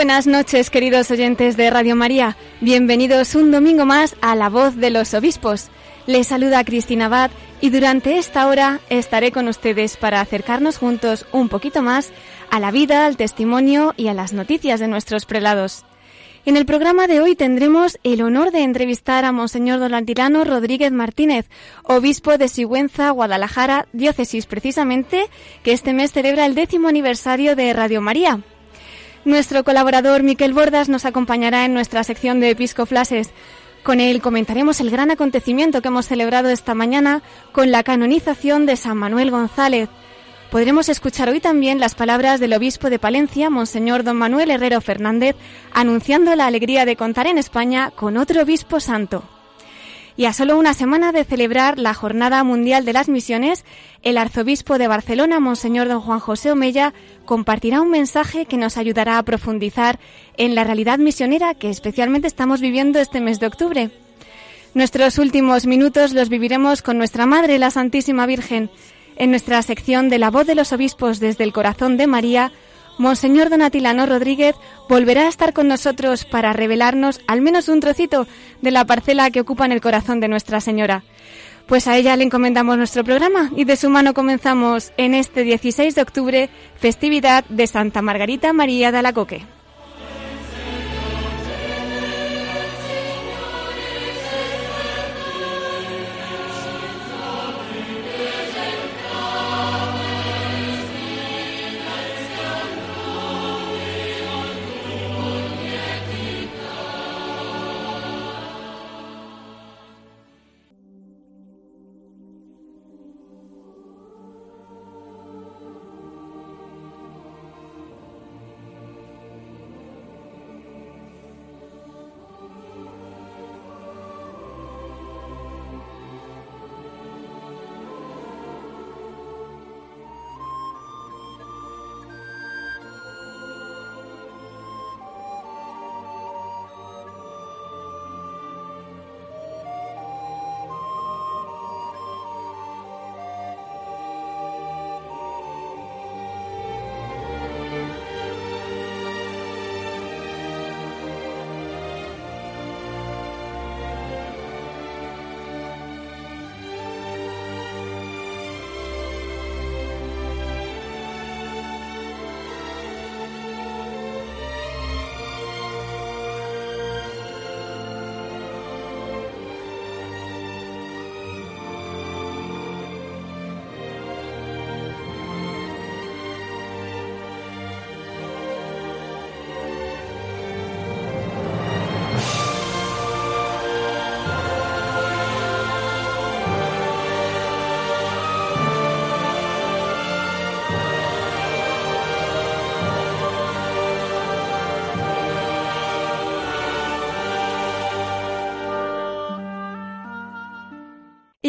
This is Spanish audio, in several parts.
Buenas noches, queridos oyentes de Radio María. Bienvenidos un domingo más a La Voz de los Obispos. Les saluda Cristina Abad y durante esta hora estaré con ustedes para acercarnos juntos un poquito más a la vida, al testimonio y a las noticias de nuestros prelados. En el programa de hoy tendremos el honor de entrevistar a Monseñor Don Antilano Rodríguez Martínez, obispo de Sigüenza, Guadalajara, diócesis precisamente, que este mes celebra el décimo aniversario de Radio María. Nuestro colaborador Miquel Bordas nos acompañará en nuestra sección de Episcoflases. Con él comentaremos el gran acontecimiento que hemos celebrado esta mañana con la canonización de San Manuel González. Podremos escuchar hoy también las palabras del obispo de Palencia, Monseñor Don Manuel Herrero Fernández, anunciando la alegría de contar en España con otro obispo santo. Y a solo una semana de celebrar la Jornada Mundial de las Misiones, el arzobispo de Barcelona, Monseñor don Juan José Omeya, compartirá un mensaje que nos ayudará a profundizar en la realidad misionera que especialmente estamos viviendo este mes de octubre. Nuestros últimos minutos los viviremos con nuestra Madre, la Santísima Virgen. En nuestra sección de la voz de los obispos desde el corazón de María, Monseñor Donatilano Rodríguez volverá a estar con nosotros para revelarnos al menos un trocito de la parcela que ocupa en el corazón de Nuestra Señora. Pues a ella le encomendamos nuestro programa y de su mano comenzamos en este 16 de octubre, festividad de Santa Margarita María de Alacoque.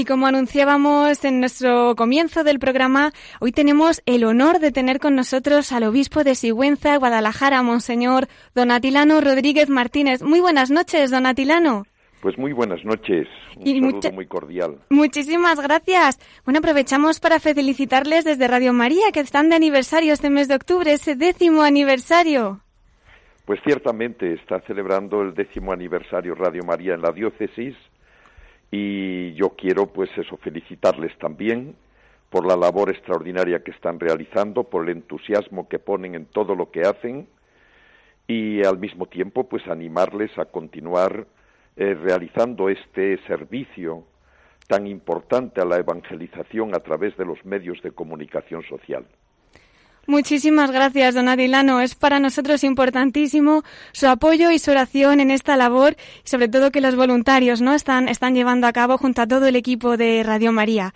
Y como anunciábamos en nuestro comienzo del programa, hoy tenemos el honor de tener con nosotros al obispo de Sigüenza, Guadalajara, Monseñor Donatilano Rodríguez Martínez. Muy buenas noches, Donatilano. Pues muy buenas noches, un y saludo muy cordial. Muchísimas gracias. Bueno, aprovechamos para felicitarles desde Radio María, que están de aniversario este mes de octubre, ese décimo aniversario. Pues ciertamente está celebrando el décimo aniversario Radio María en la diócesis y yo quiero pues felicitarles también por la labor extraordinaria que están realizando, por el entusiasmo que ponen en todo lo que hacen y al mismo tiempo pues animarles a continuar eh, realizando este servicio tan importante a la evangelización a través de los medios de comunicación social. Muchísimas gracias, don Adilano. Es para nosotros importantísimo su apoyo y su oración en esta labor y sobre todo que los voluntarios no están, están llevando a cabo junto a todo el equipo de Radio María.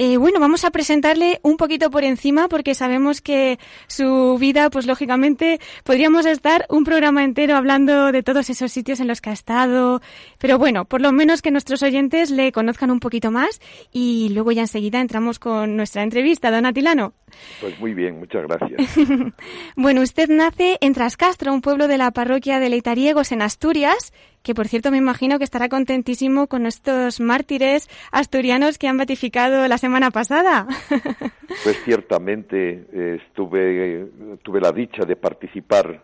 Eh, bueno, vamos a presentarle un poquito por encima porque sabemos que su vida, pues lógicamente, podríamos estar un programa entero hablando de todos esos sitios en los que ha estado. Pero bueno, por lo menos que nuestros oyentes le conozcan un poquito más y luego ya enseguida entramos con nuestra entrevista, don Atilano. Pues muy bien, muchas gracias. bueno, usted nace en Trascastro, un pueblo de la parroquia de Leitariegos en Asturias, que por cierto me imagino que estará contentísimo con estos mártires asturianos que han beatificado la semana pasada. pues ciertamente eh, estuve, tuve la dicha de participar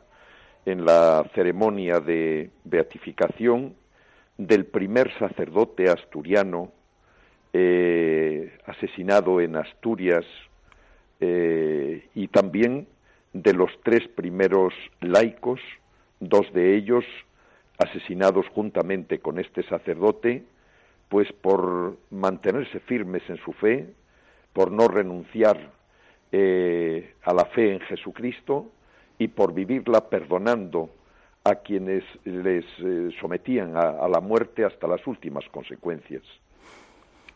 en la ceremonia de beatificación del primer sacerdote asturiano eh, asesinado en Asturias eh, y también de los tres primeros laicos, dos de ellos asesinados juntamente con este sacerdote, pues por mantenerse firmes en su fe, por no renunciar eh, a la fe en Jesucristo y por vivirla perdonando a quienes les eh, sometían a la muerte hasta las últimas consecuencias.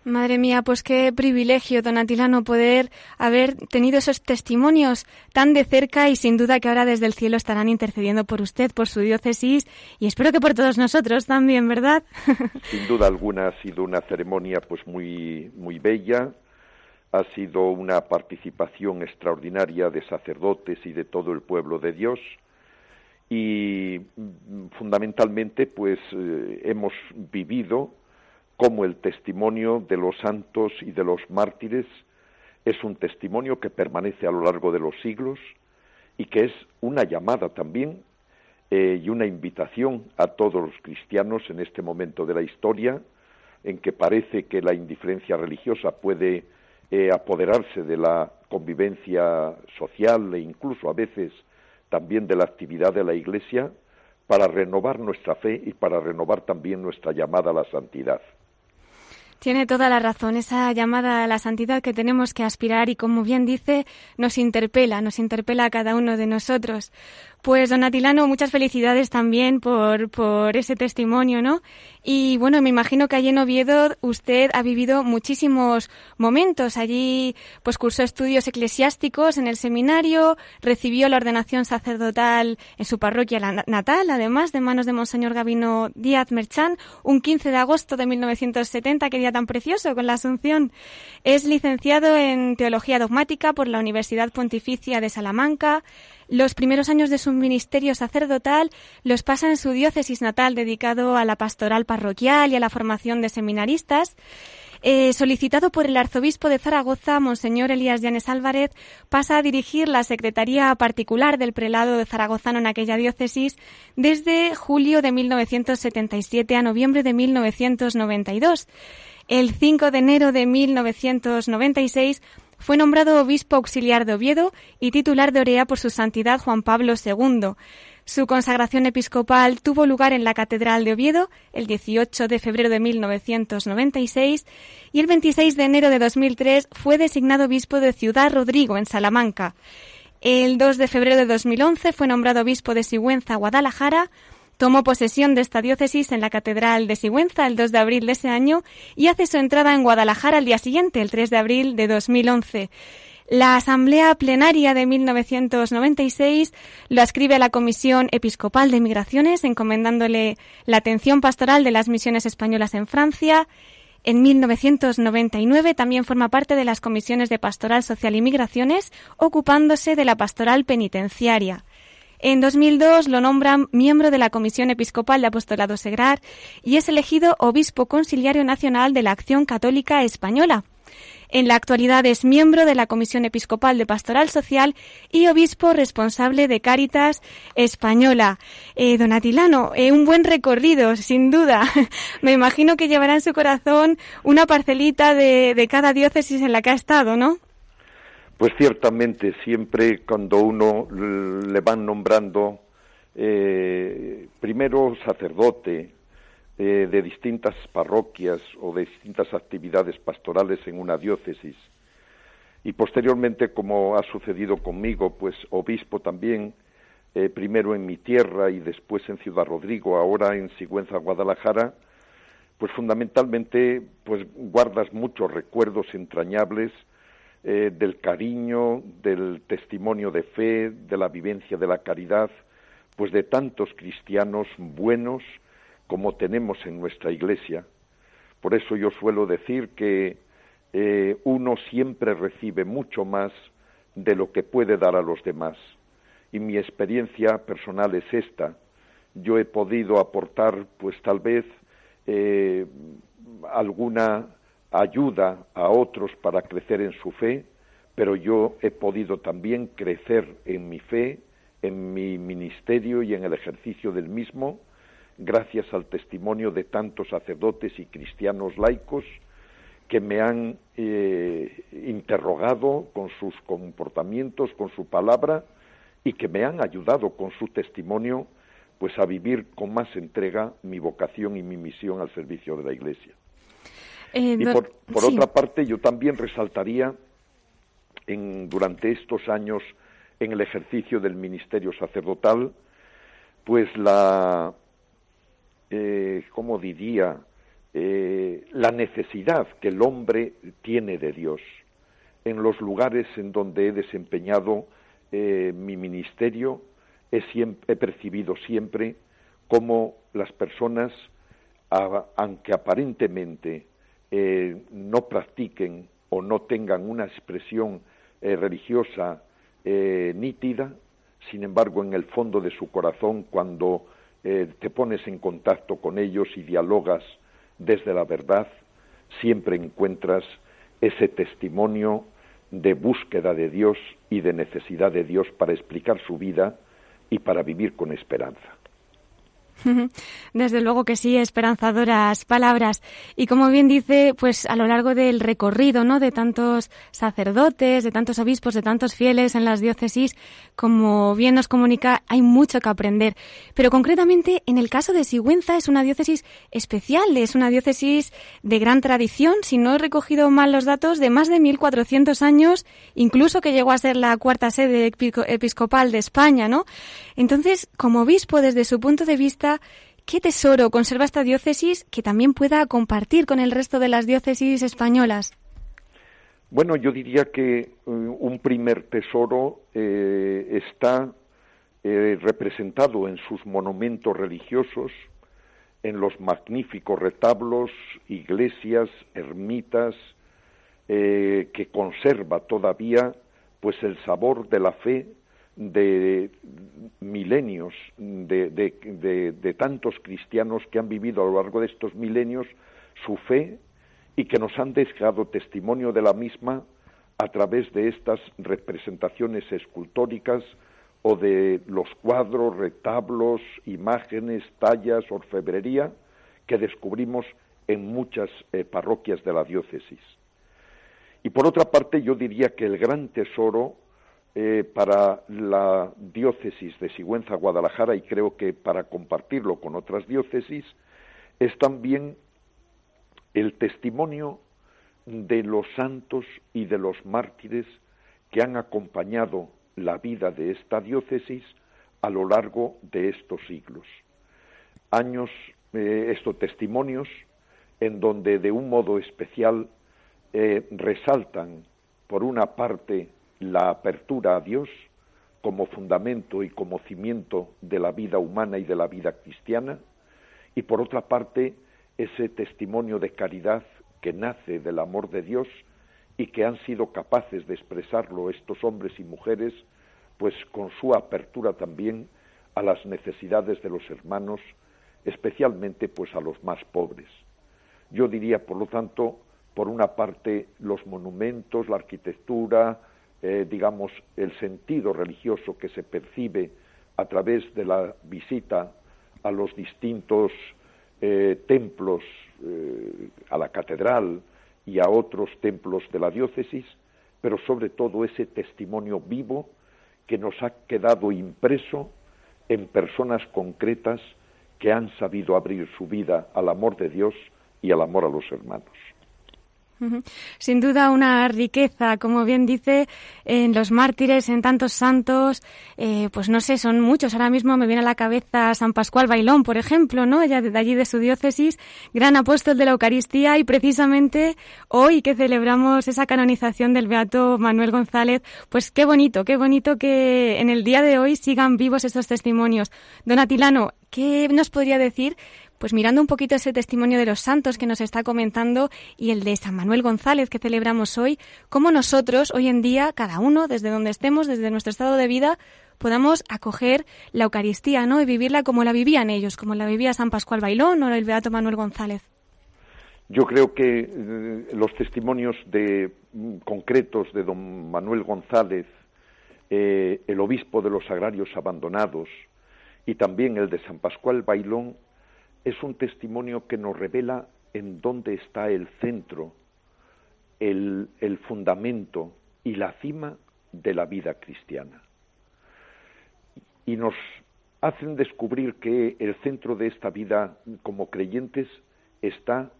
Madre mía, pues qué privilegio, don Atilano, poder haber tenido esos testimonios tan de cerca y sin duda que ahora desde el cielo estarán intercediendo por usted, por su diócesis y espero que por todos nosotros también, ¿verdad? Sin duda alguna ha sido una ceremonia pues muy muy bella, ha sido una participación extraordinaria de sacerdotes y de todo el pueblo de Dios y mm, fundamentalmente pues eh, hemos vivido como el testimonio de los santos y de los mártires es un testimonio que permanece a lo largo de los siglos y que es una llamada también eh, y una invitación a todos los cristianos en este momento de la historia en que parece que la indiferencia religiosa puede eh, apoderarse de la convivencia social e incluso a veces también de la actividad de la Iglesia para renovar nuestra fe y para renovar también nuestra llamada a la santidad. Tiene toda la razón. Esa llamada a la santidad que tenemos que aspirar y, como bien dice, nos interpela, nos interpela a cada uno de nosotros. Pues, don Atilano, muchas felicidades también por, por ese testimonio, ¿no? Y bueno, me imagino que allí en Oviedo usted ha vivido muchísimos momentos. Allí, pues, cursó estudios eclesiásticos en el seminario, recibió la ordenación sacerdotal en su parroquia natal, además, de manos de Monseñor Gabino Díaz Merchán, un 15 de agosto de 1970, qué tan precioso, con la Asunción. Es licenciado en Teología Dogmática por la Universidad Pontificia de Salamanca, los primeros años de su ministerio sacerdotal los pasa en su diócesis natal dedicado a la pastoral parroquial y a la formación de seminaristas. Eh, solicitado por el arzobispo de Zaragoza, Monseñor Elías Llanes Álvarez, pasa a dirigir la Secretaría Particular del Prelado de Zaragozano en aquella diócesis desde julio de 1977 a noviembre de 1992. El 5 de enero de 1996 fue nombrado obispo auxiliar de Oviedo y titular de Orea por su santidad Juan Pablo II. Su consagración episcopal tuvo lugar en la Catedral de Oviedo el 18 de febrero de 1996 y el 26 de enero de 2003 fue designado obispo de Ciudad Rodrigo en Salamanca. El 2 de febrero de 2011 fue nombrado obispo de Sigüenza, Guadalajara, Tomó posesión de esta diócesis en la Catedral de Sigüenza el 2 de abril de ese año y hace su entrada en Guadalajara al día siguiente, el 3 de abril de 2011. La Asamblea Plenaria de 1996 lo ascribe a la Comisión Episcopal de Migraciones, encomendándole la atención pastoral de las misiones españolas en Francia. En 1999 también forma parte de las comisiones de Pastoral Social y Migraciones, ocupándose de la pastoral penitenciaria. En 2002 lo nombran miembro de la Comisión Episcopal de Apostolado Segrar y es elegido obispo conciliario nacional de la Acción Católica Española. En la actualidad es miembro de la Comisión Episcopal de Pastoral Social y obispo responsable de Cáritas Española. Eh, don Atilano, eh, un buen recorrido, sin duda. Me imagino que llevará en su corazón una parcelita de, de cada diócesis en la que ha estado, ¿no? Pues ciertamente, siempre cuando uno le van nombrando eh, primero sacerdote eh, de distintas parroquias o de distintas actividades pastorales en una diócesis, y posteriormente, como ha sucedido conmigo, pues obispo también, eh, primero en mi tierra y después en Ciudad Rodrigo, ahora en Sigüenza, Guadalajara, pues fundamentalmente pues guardas muchos recuerdos entrañables eh, del cariño, del testimonio de fe, de la vivencia de la caridad, pues de tantos cristianos buenos como tenemos en nuestra iglesia. Por eso yo suelo decir que eh, uno siempre recibe mucho más de lo que puede dar a los demás. Y mi experiencia personal es esta. Yo he podido aportar, pues tal vez, eh, alguna ayuda a otros para crecer en su fe, pero yo he podido también crecer en mi fe, en mi ministerio y en el ejercicio del mismo, gracias al testimonio de tantos sacerdotes y cristianos laicos que me han eh, interrogado con sus comportamientos, con su palabra y que me han ayudado con su testimonio pues a vivir con más entrega mi vocación y mi misión al servicio de la Iglesia. Eh, y por, otra parte, yo también resaltaría en, durante estos años en el ejercicio del ministerio sacerdotal, pues la, eh, ¿cómo diría?, eh, la necesidad que el hombre tiene de Dios. En los lugares en donde he desempeñado eh, mi ministerio, he, he, percibido siempre cómo las personas, aunque aparentemente eh, no practiquen o no tengan una expresión religiosa nítida, sin embargo, en el fondo de su corazón, cuando te pones en contacto con ellos y dialogas desde la verdad, siempre encuentras ese testimonio de búsqueda de Dios y de necesidad de Dios para explicar su vida y para vivir con esperanza. Desde luego que sí, esperanzadoras palabras. Y como bien dice, pues a lo largo del recorrido, ¿no? De tantos sacerdotes, de tantos obispos, de tantos fieles en las diócesis, como bien nos comunica, hay mucho que aprender. Pero concretamente, en el caso de Sigüenza es una diócesis especial, es una diócesis de gran tradición, si no he recogido mal los datos, de más de 1400 años, incluso que llegó a ser la cuarta sede episcopal de España, ¿no? Entonces, como obispo, desde su punto de vista, ¿qué tesoro conserva esta diócesis que también pueda compartir con el resto de las diócesis españolas? Bueno, yo diría que eh, un primer tesoro eh, está eh, representado en sus monumentos religiosos, en los magníficos retablos, iglesias, ermitas, que conserva todavía pues el sabor de la fe de milenios, de, tantos cristianos que han vivido a lo largo de estos milenios su fe y que nos han dejado testimonio de la misma a través de estas representaciones escultóricas o de los cuadros, retablos, imágenes, tallas, orfebrería que descubrimos en muchas eh, parroquias de la diócesis. Y por otra parte, yo diría que el gran tesoro eh, para la diócesis de Sigüenza, Guadalajara, y creo que para compartirlo con otras diócesis, es también el testimonio de los santos y de los mártires que han acompañado la vida de esta diócesis a lo largo de estos siglos. Años, eh, estos testimonios, en donde de un modo especial eh, resaltan, por una parte, la apertura a Dios como fundamento y como cimiento de la vida humana y de la vida cristiana, y por otra parte ese testimonio de caridad que nace del amor de Dios y que han sido capaces de expresarlo estos hombres y mujeres, pues con su apertura también a las necesidades de los hermanos, especialmente pues a los más pobres. Yo diría, por lo tanto, por una parte los monumentos, la arquitectura, eh, digamos, el sentido religioso que se percibe a través de la visita a los distintos eh, templos, eh, a la catedral y a otros templos de la diócesis, pero sobre todo ese testimonio vivo que nos ha quedado impreso en personas concretas que han sabido abrir su vida al amor de Dios y al amor a los hermanos. Sin duda una riqueza, como bien dice, en los mártires, en tantos santos, eh, pues no sé, son muchos. Ahora mismo me viene a la cabeza San Pascual Bailón, por ejemplo, ¿no? Ya de allí de su diócesis, gran apóstol de la Eucaristía y precisamente hoy que celebramos esa canonización del Beato Manuel González, pues qué bonito, qué bonito que en el día de hoy sigan vivos esos testimonios. Don Atilano, ¿qué nos podría decir pues mirando un poquito ese testimonio de los santos que nos está comentando y el de San Manuel González que celebramos hoy, cómo nosotros hoy en día, cada uno, desde donde estemos, desde nuestro estado de vida, podamos acoger la Eucaristía, ¿no? Y vivirla como la vivían ellos, como la vivía San Pascual Bailón o el Beato Manuel González. Yo creo que eh, los testimonios de, mm, concretos de don Manuel González, eh, el obispo de los agrarios abandonados, y también el de San Pascual Bailón, es un testimonio que nos revela en dónde está el centro, el, fundamento y la cima de la vida cristiana. Y nos hacen descubrir que el centro de esta vida como creyentes está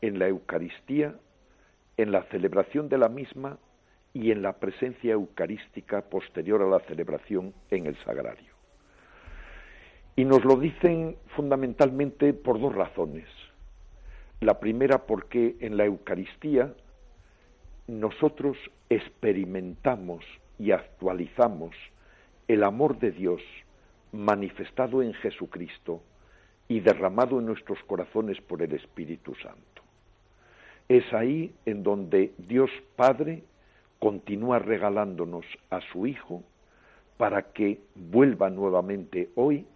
en la Eucaristía, en la celebración de la misma y en la presencia eucarística posterior a la celebración en el sagrario. Y nos lo dicen fundamentalmente por dos razones. La primera porque en la Eucaristía nosotros experimentamos y actualizamos el amor de Dios manifestado en Jesucristo y derramado en nuestros corazones por el Espíritu Santo. Es ahí en donde Dios Padre continúa regalándonos a su Hijo para que vuelva nuevamente hoy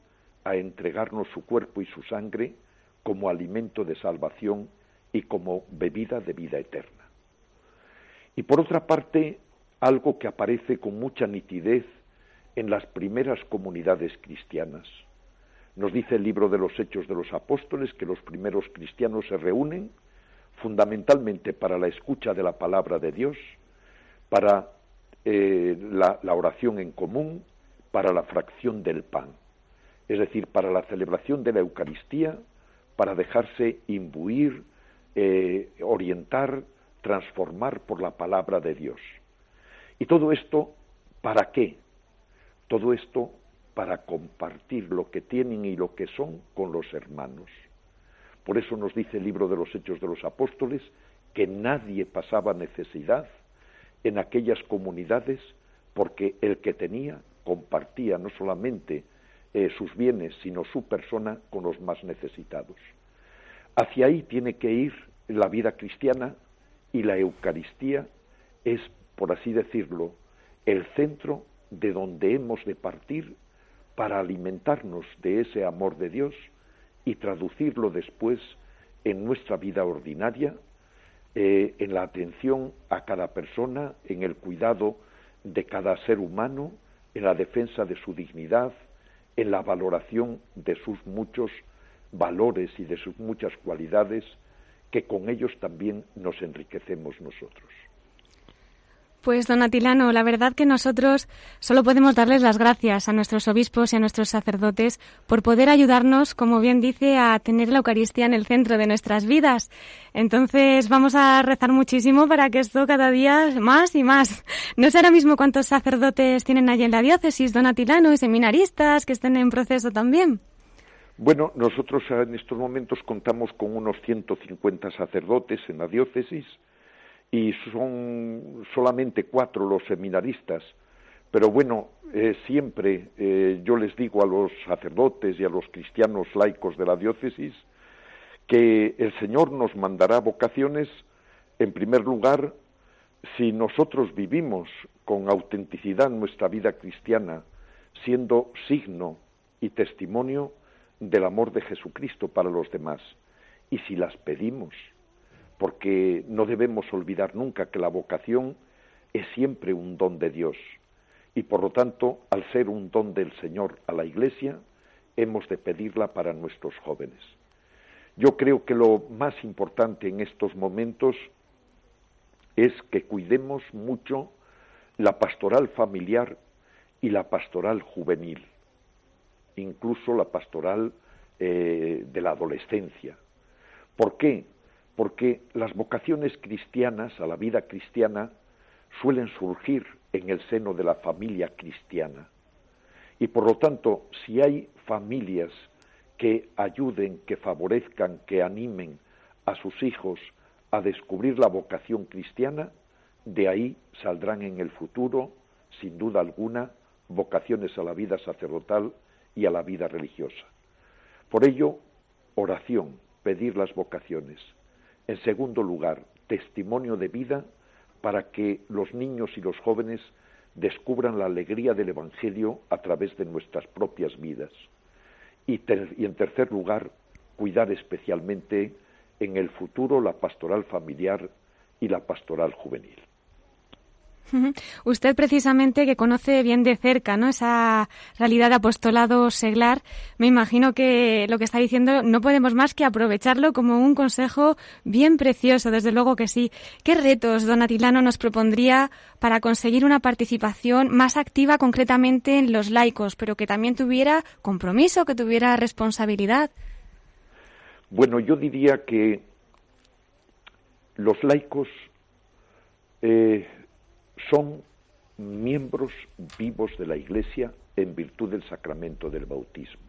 a entregarnos su cuerpo y su sangre como alimento de salvación y como bebida de vida eterna. Y por otra parte, algo que aparece con mucha nitidez en las primeras comunidades cristianas. Nos dice el libro de los Hechos de los Apóstoles que los primeros cristianos se reúnen fundamentalmente para la escucha de la palabra de Dios, para eh, la oración en común, para la fracción del pan es decir, para la celebración de la Eucaristía, para dejarse imbuir, eh, orientar, transformar por la palabra de Dios. Y todo esto, ¿para qué? Todo esto para compartir lo que tienen y lo que son con los hermanos. Por eso nos dice el libro de los Hechos de los Apóstoles que nadie pasaba necesidad en aquellas comunidades porque el que tenía compartía no solamente eh, sus bienes, sino su persona con los más necesitados. Hacia ahí tiene que ir la vida cristiana y la Eucaristía es, por así decirlo, el centro de donde hemos de partir para alimentarnos de ese amor de Dios y traducirlo después en nuestra vida ordinaria, eh, en la atención a cada persona, en el cuidado de cada ser humano, en la defensa de su dignidad, en la valoración de sus muchos valores y de sus muchas cualidades, que con ellos también nos enriquecemos nosotros. Pues, don Atilano, la verdad que nosotros solo podemos darles las gracias a nuestros obispos y a nuestros sacerdotes por poder ayudarnos, como bien dice, a tener la Eucaristía en el centro de nuestras vidas. Entonces, vamos a rezar muchísimo para que esto cada día más y más. No sé ahora mismo cuántos sacerdotes tienen allí en la diócesis, don Atilano, y seminaristas que estén en proceso también. Bueno, nosotros en estos momentos contamos con unos 150 sacerdotes en la diócesis y son solamente cuatro los seminaristas. Pero bueno, eh, siempre eh, yo les digo a los sacerdotes y a los cristianos laicos de la diócesis que el Señor nos mandará vocaciones, en primer lugar, si nosotros vivimos con autenticidad nuestra vida cristiana, siendo signo y testimonio del amor de Jesucristo para los demás, y si las pedimos porque no debemos olvidar nunca que la vocación es siempre un don de Dios y por lo tanto, al ser un don del Señor a la Iglesia, hemos de pedirla para nuestros jóvenes. Yo creo que lo más importante en estos momentos es que cuidemos mucho la pastoral familiar y la pastoral juvenil, incluso la pastoral eh, de la adolescencia. ¿Por qué? Porque las vocaciones cristianas a la vida cristiana suelen surgir en el seno de la familia cristiana. Y por lo tanto, si hay familias que ayuden, que favorezcan, que animen a sus hijos a descubrir la vocación cristiana, de ahí saldrán en el futuro, sin duda alguna, vocaciones a la vida sacerdotal y a la vida religiosa. Por ello, oración, pedir las vocaciones. En segundo lugar, testimonio de vida para que los niños y los jóvenes descubran la alegría del Evangelio a través de nuestras propias vidas. Y, en tercer lugar, cuidar especialmente en el futuro la pastoral familiar y la pastoral juvenil. Usted precisamente que conoce bien de cerca, ¿no? Esa realidad de apostolado seglar, me imagino que lo que está diciendo no podemos más que aprovecharlo como un consejo bien precioso, desde luego que sí. ¿Qué retos don Atilano nos propondría para conseguir una participación más activa concretamente en los laicos, pero que también tuviera compromiso, que tuviera responsabilidad? Bueno, yo diría que los laicos eh, son miembros vivos de la Iglesia en virtud del sacramento del bautismo.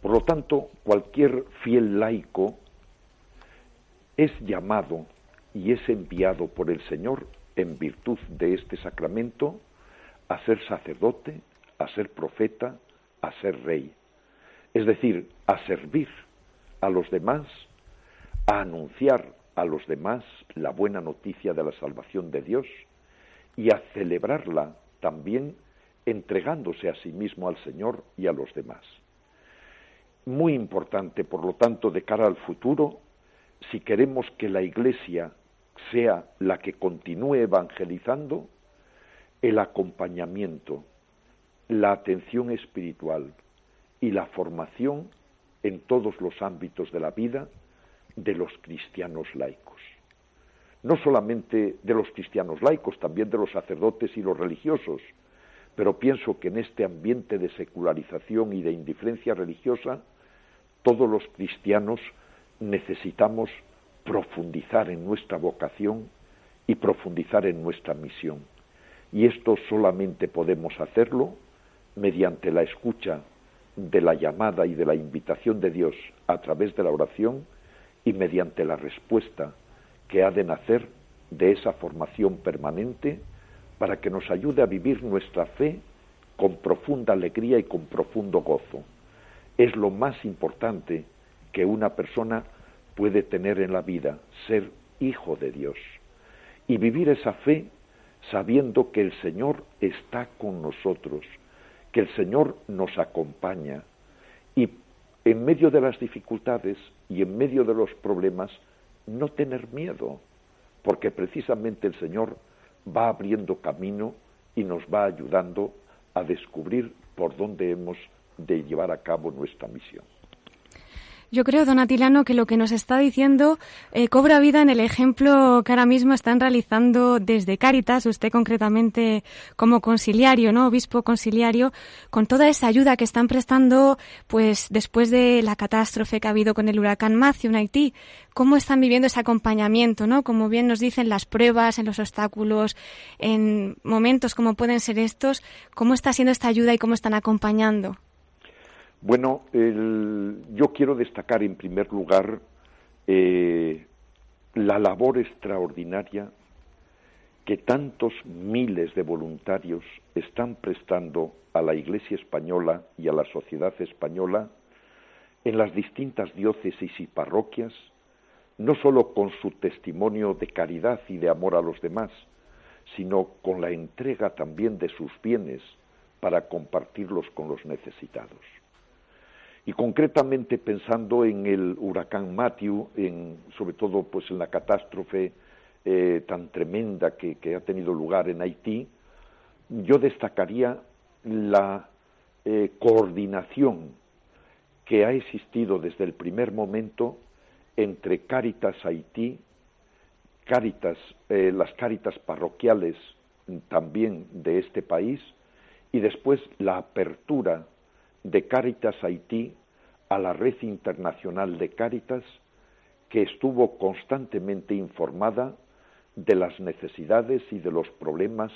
Por lo tanto, cualquier fiel laico es llamado y es enviado por el Señor en virtud de este sacramento a ser sacerdote, a ser profeta, a ser rey. Es decir, a servir a los demás, a anunciar a los demás la buena noticia de la salvación de Dios, y a celebrarla también entregándose a sí mismo al Señor y a los demás. Muy importante, por lo tanto, de cara al futuro, si queremos que la Iglesia sea la que continúe evangelizando, el acompañamiento, la atención espiritual y la formación en todos los ámbitos de la vida de los cristianos laicos no solamente de los cristianos laicos, también de los sacerdotes y los religiosos, pero pienso que en este ambiente de secularización y de indiferencia religiosa, todos los cristianos necesitamos profundizar en nuestra vocación y profundizar en nuestra misión. Y esto solamente podemos hacerlo mediante la escucha de la llamada y de la invitación de Dios a través de la oración y mediante la respuesta que ha de nacer de esa formación permanente para que nos ayude a vivir nuestra fe con profunda alegría y con profundo gozo. Es lo más importante que una persona puede tener en la vida, ser hijo de Dios. Y vivir esa fe sabiendo que el Señor está con nosotros, que el Señor nos acompaña y en medio de las dificultades y en medio de los problemas no tener miedo, porque precisamente el Señor va abriendo camino y nos va ayudando a descubrir por dónde hemos de llevar a cabo nuestra misión. Yo creo, don Atilano, que lo que nos está diciendo eh, cobra vida en el ejemplo que ahora mismo están realizando desde Cáritas, usted concretamente como conciliario, ¿no? Obispo conciliario, con toda esa ayuda que están prestando, pues después de la catástrofe que ha habido con el huracán Matthew en Haití. ¿Cómo están viviendo ese acompañamiento, ¿no? Como bien nos dicen las pruebas, en los obstáculos, en momentos como pueden ser estos, ¿cómo está siendo esta ayuda y cómo están acompañando? Bueno, yo quiero destacar en primer lugar eh, la labor extraordinaria que tantos miles de voluntarios están prestando a la Iglesia española y a la sociedad española en las distintas diócesis y parroquias, no sólo con su testimonio de caridad y de amor a los demás, sino con la entrega también de sus bienes para compartirlos con los necesitados y concretamente pensando en el huracán Matthew, en, sobre todo pues en la catástrofe eh, tan tremenda que, ha tenido lugar en Haití, yo destacaría la eh, coordinación que ha existido desde el primer momento entre Cáritas Haití, Cáritas, eh, las Cáritas parroquiales también de este país, y después la apertura de Cáritas Haití a la red internacional de Cáritas que estuvo constantemente informada de las necesidades y de los problemas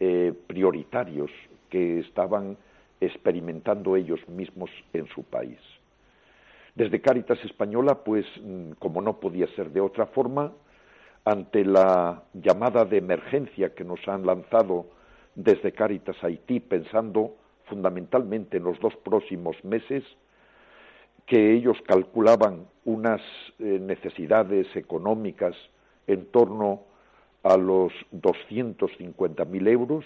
eh, prioritarios que estaban experimentando ellos mismos en su país. Desde Cáritas Española, pues, mm, como no podía ser de otra forma, ante la llamada de emergencia que nos han lanzado desde Cáritas Haití, pensando fundamentalmente en los dos próximos meses, que ellos calculaban unas eh, necesidades económicas en torno a los 250.000 euros,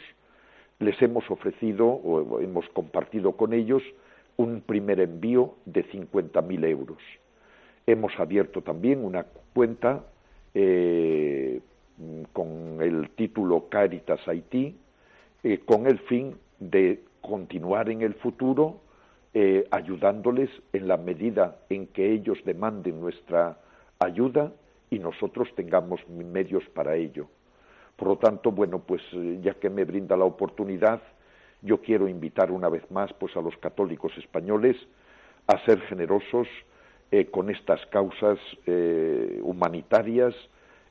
les hemos ofrecido o hemos compartido con ellos un primer envío de 50.000 euros. Hemos abierto también una cuenta eh, con el título Caritas Haití, eh, con el fin de continuar en el futuro eh, ayudándoles en la medida en que ellos demanden nuestra ayuda y nosotros tengamos medios para ello. Por lo tanto, bueno, pues eh, ya que me brinda la oportunidad, yo quiero invitar una vez más pues a los católicos españoles a ser generosos eh, con estas causas humanitarias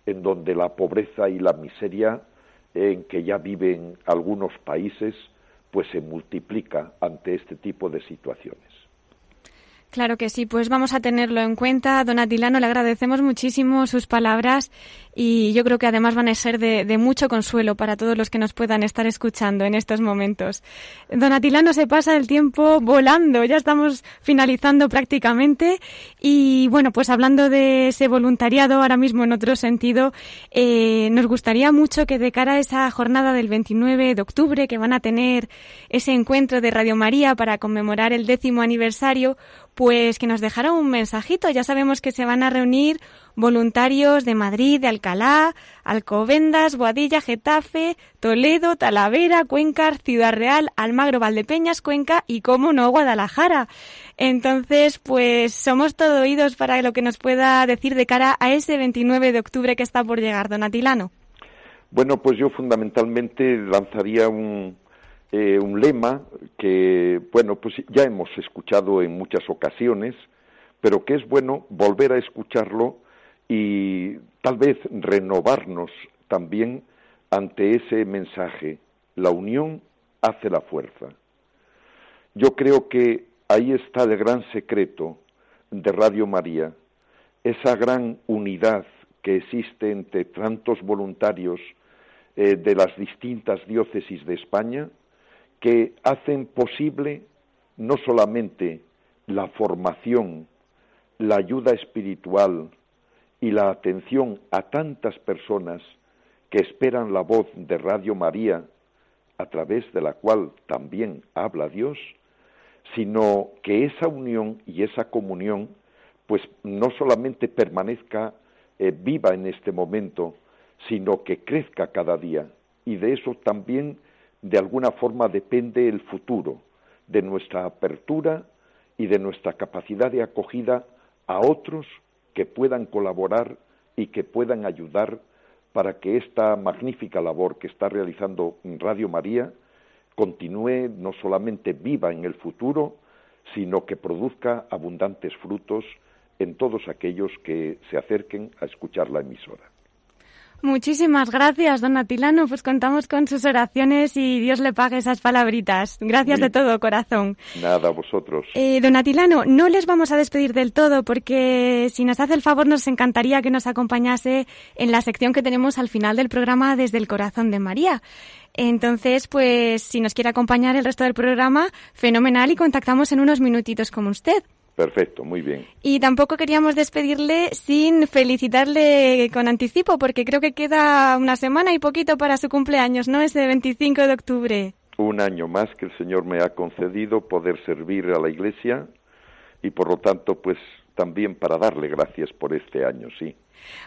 en donde la pobreza y la miseria en que ya viven algunos países pues se multiplica ante este tipo de situaciones. Claro que sí, pues vamos a tenerlo en cuenta. Don Atilano, le agradecemos muchísimo sus palabras y yo creo que además van a ser de, mucho consuelo para todos los que nos puedan estar escuchando en estos momentos. Don Atilano, se pasa el tiempo volando, ya estamos finalizando prácticamente y bueno, pues hablando de ese voluntariado ahora mismo en otro sentido, eh, nos gustaría mucho que de cara a esa jornada del 29 de octubre que van a tener ese encuentro de Radio María para conmemorar el décimo aniversario, pues que nos dejara un mensajito. Ya sabemos que se van a reunir voluntarios de Madrid, de Alcalá, Alcobendas, Boadilla, Getafe, Toledo, Talavera, Cuenca, Ciudad Real, Almagro, Valdepeñas, Cuenca y, como no, Guadalajara. Entonces, pues somos todo oídos para lo que nos pueda decir de cara a ese 29 de octubre que está por llegar, don Atilano. Bueno, pues yo fundamentalmente lanzaría un, eh, un lema que, bueno, pues ya hemos escuchado en muchas ocasiones, pero que es bueno volver a escucharlo y tal vez renovarnos también ante ese mensaje. La unión hace la fuerza. Yo creo que ahí está el gran secreto de Radio María, esa gran unidad que existe entre tantos voluntarios eh, de las distintas diócesis de España, que hacen posible no solamente la formación, la ayuda espiritual y la atención a tantas personas que esperan la voz de Radio María, a través de la cual también habla Dios, sino que esa unión y esa comunión, pues no solamente permanezca eh, viva en este momento, sino que crezca cada día. Y de eso también de alguna forma depende el futuro de nuestra apertura y de nuestra capacidad de acogida a otros que puedan colaborar y que puedan ayudar para que esta magnífica labor que está realizando Radio María continúe no solamente viva en el futuro, sino que produzca abundantes frutos en todos aquellos que se acerquen a escuchar la emisora. Muchísimas gracias, don Atilano. Pues contamos con sus oraciones y Dios le pague esas palabritas. Gracias de todo, corazón. Nada, vosotros. Eh, don Atilano, no les vamos a despedir del todo porque si nos hace el favor nos encantaría que nos acompañase en la sección que tenemos al final del programa desde el corazón de María. Entonces, pues si nos quiere acompañar el resto del programa, fenomenal y contactamos en unos minutitos con usted. Perfecto, muy bien. Y tampoco queríamos despedirle sin felicitarle con anticipo, porque creo que queda una semana y poquito para su cumpleaños, ¿no? Ese 25 de octubre. Un año más que el Señor me ha concedido poder servir a la Iglesia y por lo tanto, pues también para darle gracias por este año, sí.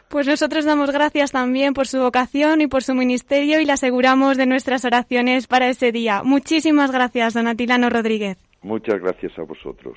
Pues nosotros damos gracias también por su vocación y por su ministerio y le aseguramos de nuestras oraciones para ese día. Muchísimas gracias, don Atilano Rodríguez. Muchas gracias a vosotros.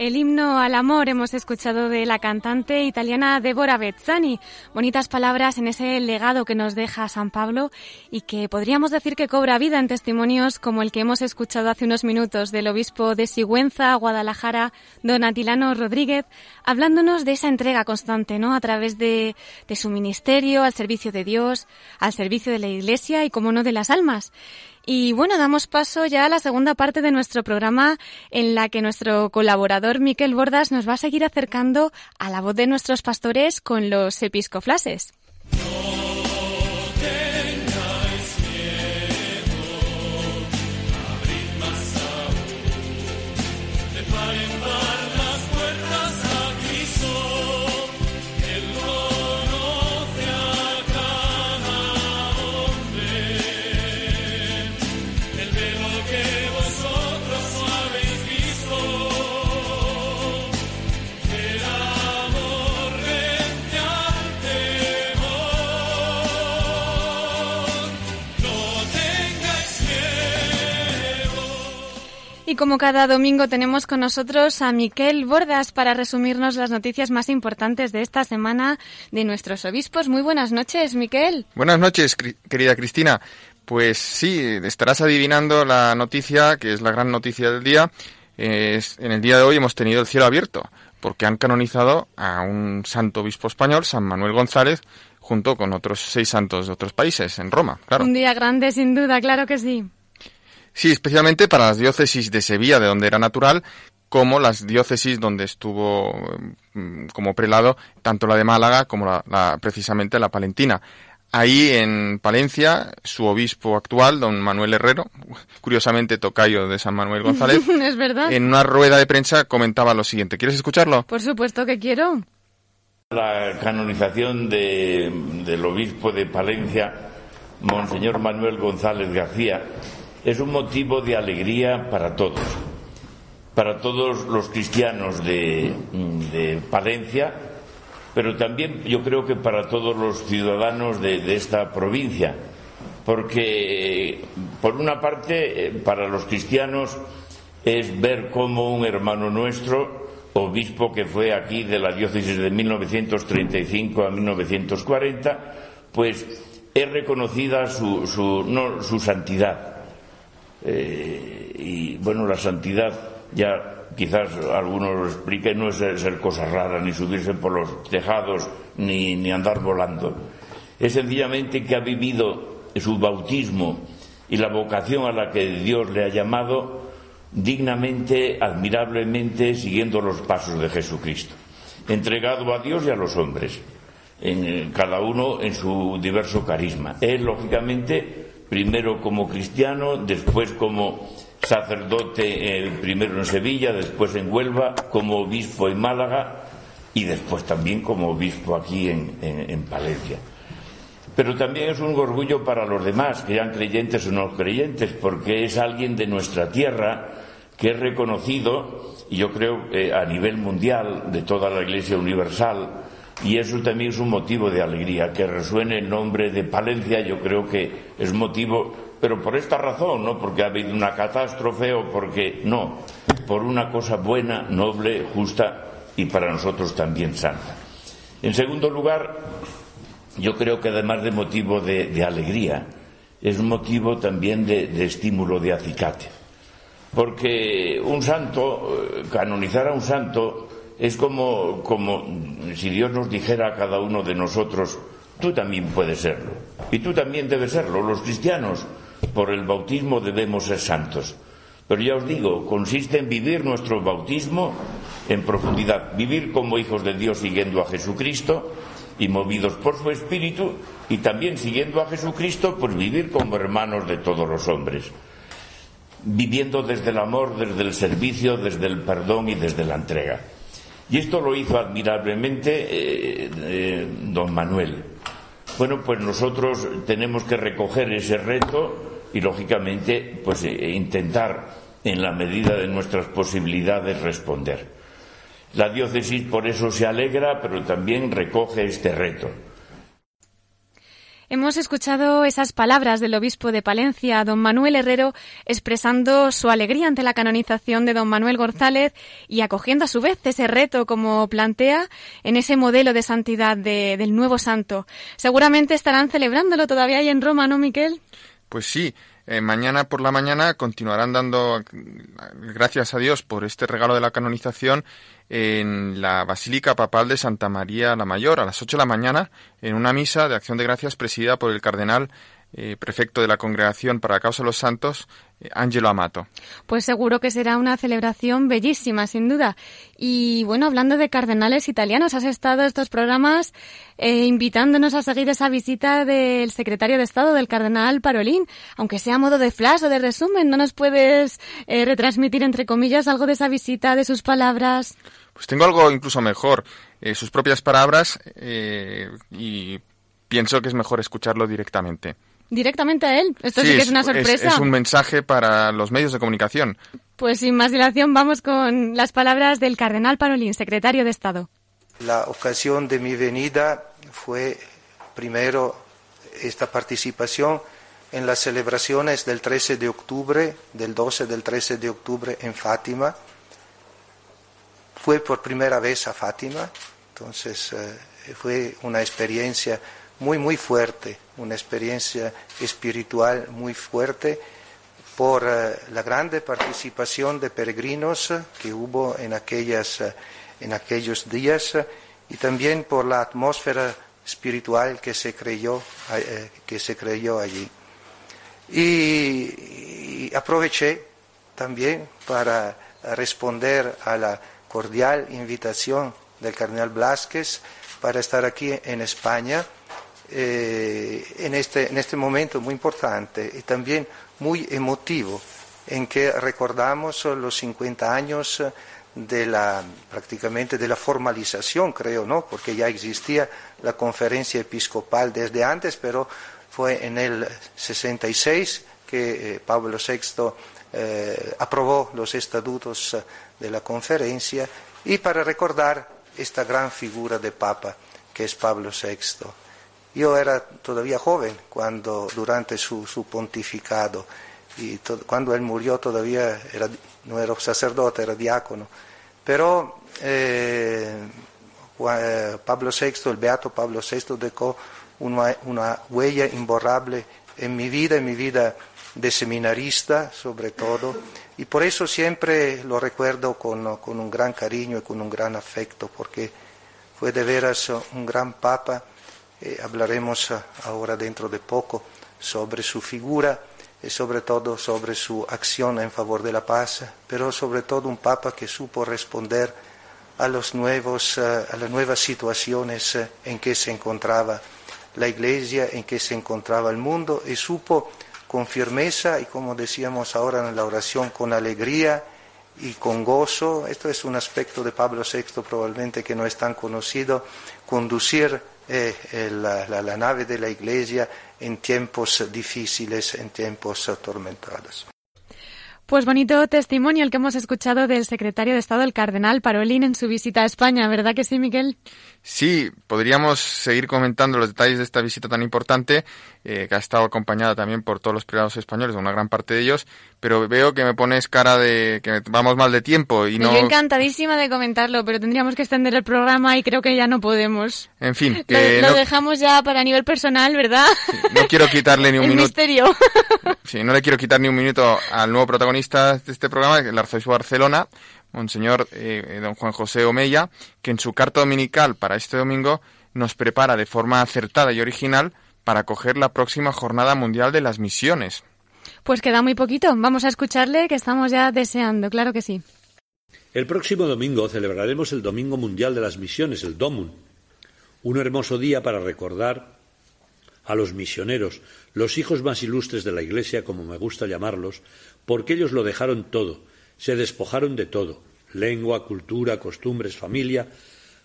El himno al amor hemos escuchado de la cantante italiana Deborah Bezzani. Bonitas palabras en ese legado que nos deja San Pablo y que podríamos decir que cobra vida en testimonios como el que hemos escuchado hace unos minutos del obispo de Sigüenza, Guadalajara, don Atilano Rodríguez, hablándonos de esa entrega constante, ¿no? A través de, de su ministerio, al servicio de Dios, al servicio de la Iglesia y, como no, de las almas. Y bueno, damos paso ya a la segunda parte de nuestro programa en la que nuestro colaborador Miquel Bordas nos va a seguir acercando a la voz de nuestros pastores con los episcoflases. Y como cada domingo tenemos con nosotros a Miquel Bordas para resumirnos las noticias más importantes de esta semana de nuestros obispos. Muy buenas noches, Miquel. Buenas noches, querida Cristina. Pues sí, estarás adivinando la noticia, que es la gran noticia del día. en el día de hoy hemos tenido el cielo abierto, porque han canonizado a un santo obispo español, San Manuel González, junto con otros seis santos de otros países, en Roma, claro. Un día grande, sin duda, claro que sí. Sí, especialmente para las diócesis de Sevilla, de donde era natural, como las diócesis donde estuvo mm, como prelado, tanto la de Málaga como la, precisamente la palentina. Ahí en Palencia, su obispo actual, don Manuel Herrero, curiosamente tocayo de San Manuel González, es verdad. en una rueda de prensa comentaba lo siguiente. ¿Quieres escucharlo? Por supuesto que quiero. La canonización del obispo de Palencia, Monseñor Manuel González García, es un motivo de alegría para todos, para todos los cristianos de, Palencia, pero también yo creo que para todos los ciudadanos de, esta provincia, porque por una parte para los cristianos es ver cómo un hermano nuestro, obispo que fue aquí de la diócesis de 1935 a 1940, pues es reconocida su, su santidad eh, y bueno, la santidad ya quizás algunos lo expliquen, no es ser cosas raras, ni subirse por los tejados, ni, ni andar volando. Es sencillamente que ha vivido su bautismo y la vocación a la que Dios le ha llamado dignamente, admirablemente, siguiendo los pasos de Jesucristo, entregado a Dios y a los hombres, en, cada uno en su diverso carisma. Él, lógicamente, primero como cristiano, después como sacerdote, eh, primero en Sevilla, después en Huelva, como obispo en Málaga y después también como obispo aquí en, Palencia. Pero también es un orgullo para los demás, que sean creyentes o no creyentes, porque es alguien de nuestra tierra que es reconocido, y yo creo eh, a nivel mundial, de toda la Iglesia Universal, y eso también es un motivo de alegría. Que resuene el nombre de Palencia, yo creo que es motivo, pero por esta razón, no porque ha habido una catástrofe o porque no, por una cosa buena, noble, justa y para nosotros también santa. En segundo lugar, yo creo que además de motivo de, alegría, es un motivo también de, estímulo de acicate. Porque un santo, eh, canonizar a un santo, es como, como si Dios nos dijera a cada uno de nosotros, tú también puedes serlo. Y tú también debes serlo. Los cristianos, por el bautismo, debemos ser santos. Pero ya os digo, consiste en vivir nuestro bautismo en profundidad, vivir como hijos de Dios siguiendo a Jesucristo y movidos por su Espíritu, y también siguiendo a Jesucristo, pues vivir como hermanos de todos los hombres, viviendo desde el amor, desde el servicio, desde el perdón y desde la entrega. Y esto lo hizo admirablemente eh, eh, don Manuel. Bueno, pues nosotros tenemos que recoger ese reto y, lógicamente, pues eh, intentar, en la medida de nuestras posibilidades, responder. La diócesis por eso se alegra, pero también recoge este reto. Hemos escuchado esas palabras del obispo de Palencia, don Manuel Herrero, expresando su alegría ante la canonización de don Manuel González y acogiendo a su vez ese reto como plantea en ese modelo de santidad del nuevo santo. Seguramente estarán celebrándolo todavía ahí en Roma, ¿no, Miquel? Pues sí, eh, mañana por la mañana continuarán dando gracias a Dios por este regalo de la canonización en la Basílica Papal de Santa María la Mayor a las 8 de la mañana en una misa de acción de gracias presidida por el cardenal eh, prefecto de la Congregación para la Causa de los Santos, eh, Angelo Amato. Pues seguro que será una celebración bellísima, sin duda. Y bueno, hablando de cardenales italianos, has estado estos programas eh, invitándonos a seguir esa visita del secretario de Estado, del cardenal Parolín. Aunque sea a modo de flash o de resumen, ¿no nos puedes retransmitir, entre comillas, algo de esa visita, de sus palabras? Pues tengo algo incluso mejor, sus propias palabras, y pienso que es mejor escucharlo directamente directamente a él. Esto sí, que es una sorpresa. Es, un mensaje para los medios de comunicación. Pues sin más dilación vamos con las palabras del cardenal Parolín, secretario de Estado. La ocasión de mi venida fue primero esta participación en las celebraciones del 13 de octubre, del 12 del 13 de octubre en Fátima. Fue por primera vez a Fátima, entonces eh, fue una experiencia muy, muy fuerte, una experiencia espiritual muy fuerte por eh, la grande participación de peregrinos que hubo en, aquellas, eh, en aquellos días y también por la atmósfera espiritual que se creyó, eh, que se creyó allí. Y, aproveché también para responder a la cordial invitación del cardenal Blasquez para estar aquí en España eh, en, este, en este momento muy importante y también muy emotivo en que recordamos los 50 años de la, prácticamente de la formalización, creo, ¿no? Porque ya existía la conferencia episcopal desde antes, pero fue en el 66 que eh, Pablo VI eh, aprobó los estatutos de la conferencia y para recordar esta gran figura de Papa que es Pablo VI. Yo era todavía joven cuando, durante su, pontificado, y cuando él murió todavía era, no era sacerdote, era diácono. Pero eh, eh, Pablo VI, el beato Pablo VI, dejó una, una, huella imborrable en mi vida, en mi vida de seminarista sobre todo, y por eso siempre lo recuerdo con, con un gran cariño y con un gran afecto, porque fue de veras un gran papa eh, hablaremos ahora dentro de poco sobre su figura, sobre todo sobre su acción en favor de la paz, pero sobre todo un Papa que supo responder a, los nuevos, eh, a las nuevas situaciones eh, en que se encontraba la Iglesia, en que se encontraba el mundo, y supo con firmeza y como decíamos ahora en la oración, con alegría y con gozo, esto es un aspecto de Pablo VI probablemente que no es tan conocido, conducir eh, la, la nave de la Iglesia en tiempos difíciles, en tiempos atormentados. Pues bonito testimonio el que hemos escuchado del secretario de Estado, el cardenal Parolín, en su visita a España, ¿verdad que sí, Miguel? Sí, podríamos seguir comentando los detalles de esta visita tan importante, eh, que ha estado acompañada también por todos los privados españoles, una gran parte de ellos, pero veo que me pones cara de que vamos mal de tiempo y no... Yo encantadísima de comentarlo, pero tendríamos que extender el programa y creo que ya no podemos. En fin, que lo, dejamos ya para nivel personal, ¿verdad? No quiero quitarle ni un el minuto. misterio. Sí, no le quiero quitar ni un minuto al nuevo protagonista de este programa, el arzobispo de Barcelona, Monseñor eh, don Juan José Omeya, que en su carta dominical para este domingo nos prepara de forma acertada y original para acoger la próxima Jornada Mundial de las Misiones. Pues queda muy poquito. Vamos a escucharle que estamos ya deseando, claro que sí. El próximo domingo celebraremos el Domingo Mundial de las Misiones, el DOMUN. Un hermoso día para recordar a los misioneros, los hijos más ilustres de la Iglesia, como me gusta llamarlos, porque ellos lo dejaron todo, se despojaron de todo, lengua, cultura, costumbres, familia,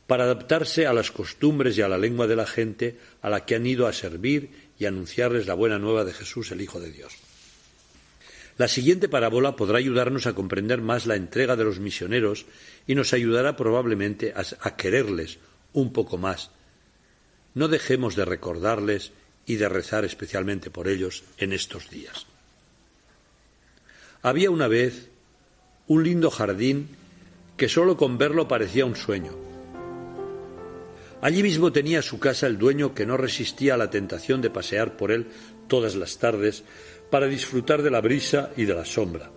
para adaptarse a las costumbres y a la lengua de la gente a la que han ido a servir y anunciarles la buena nueva de Jesús, el Hijo de Dios. La siguiente parábola podrá ayudarnos a comprender más la entrega de los misioneros y nos ayudará probablemente a, quererles un poco más. No dejemos de recordarles y de rezar especialmente por ellos en estos días. Había una vez un lindo jardín que solo con verlo parecía un sueño. Allí mismo tenía su casa el dueño que no resistía a la tentación de pasear por él todas las tardes para disfrutar de la brisa y de la sombra.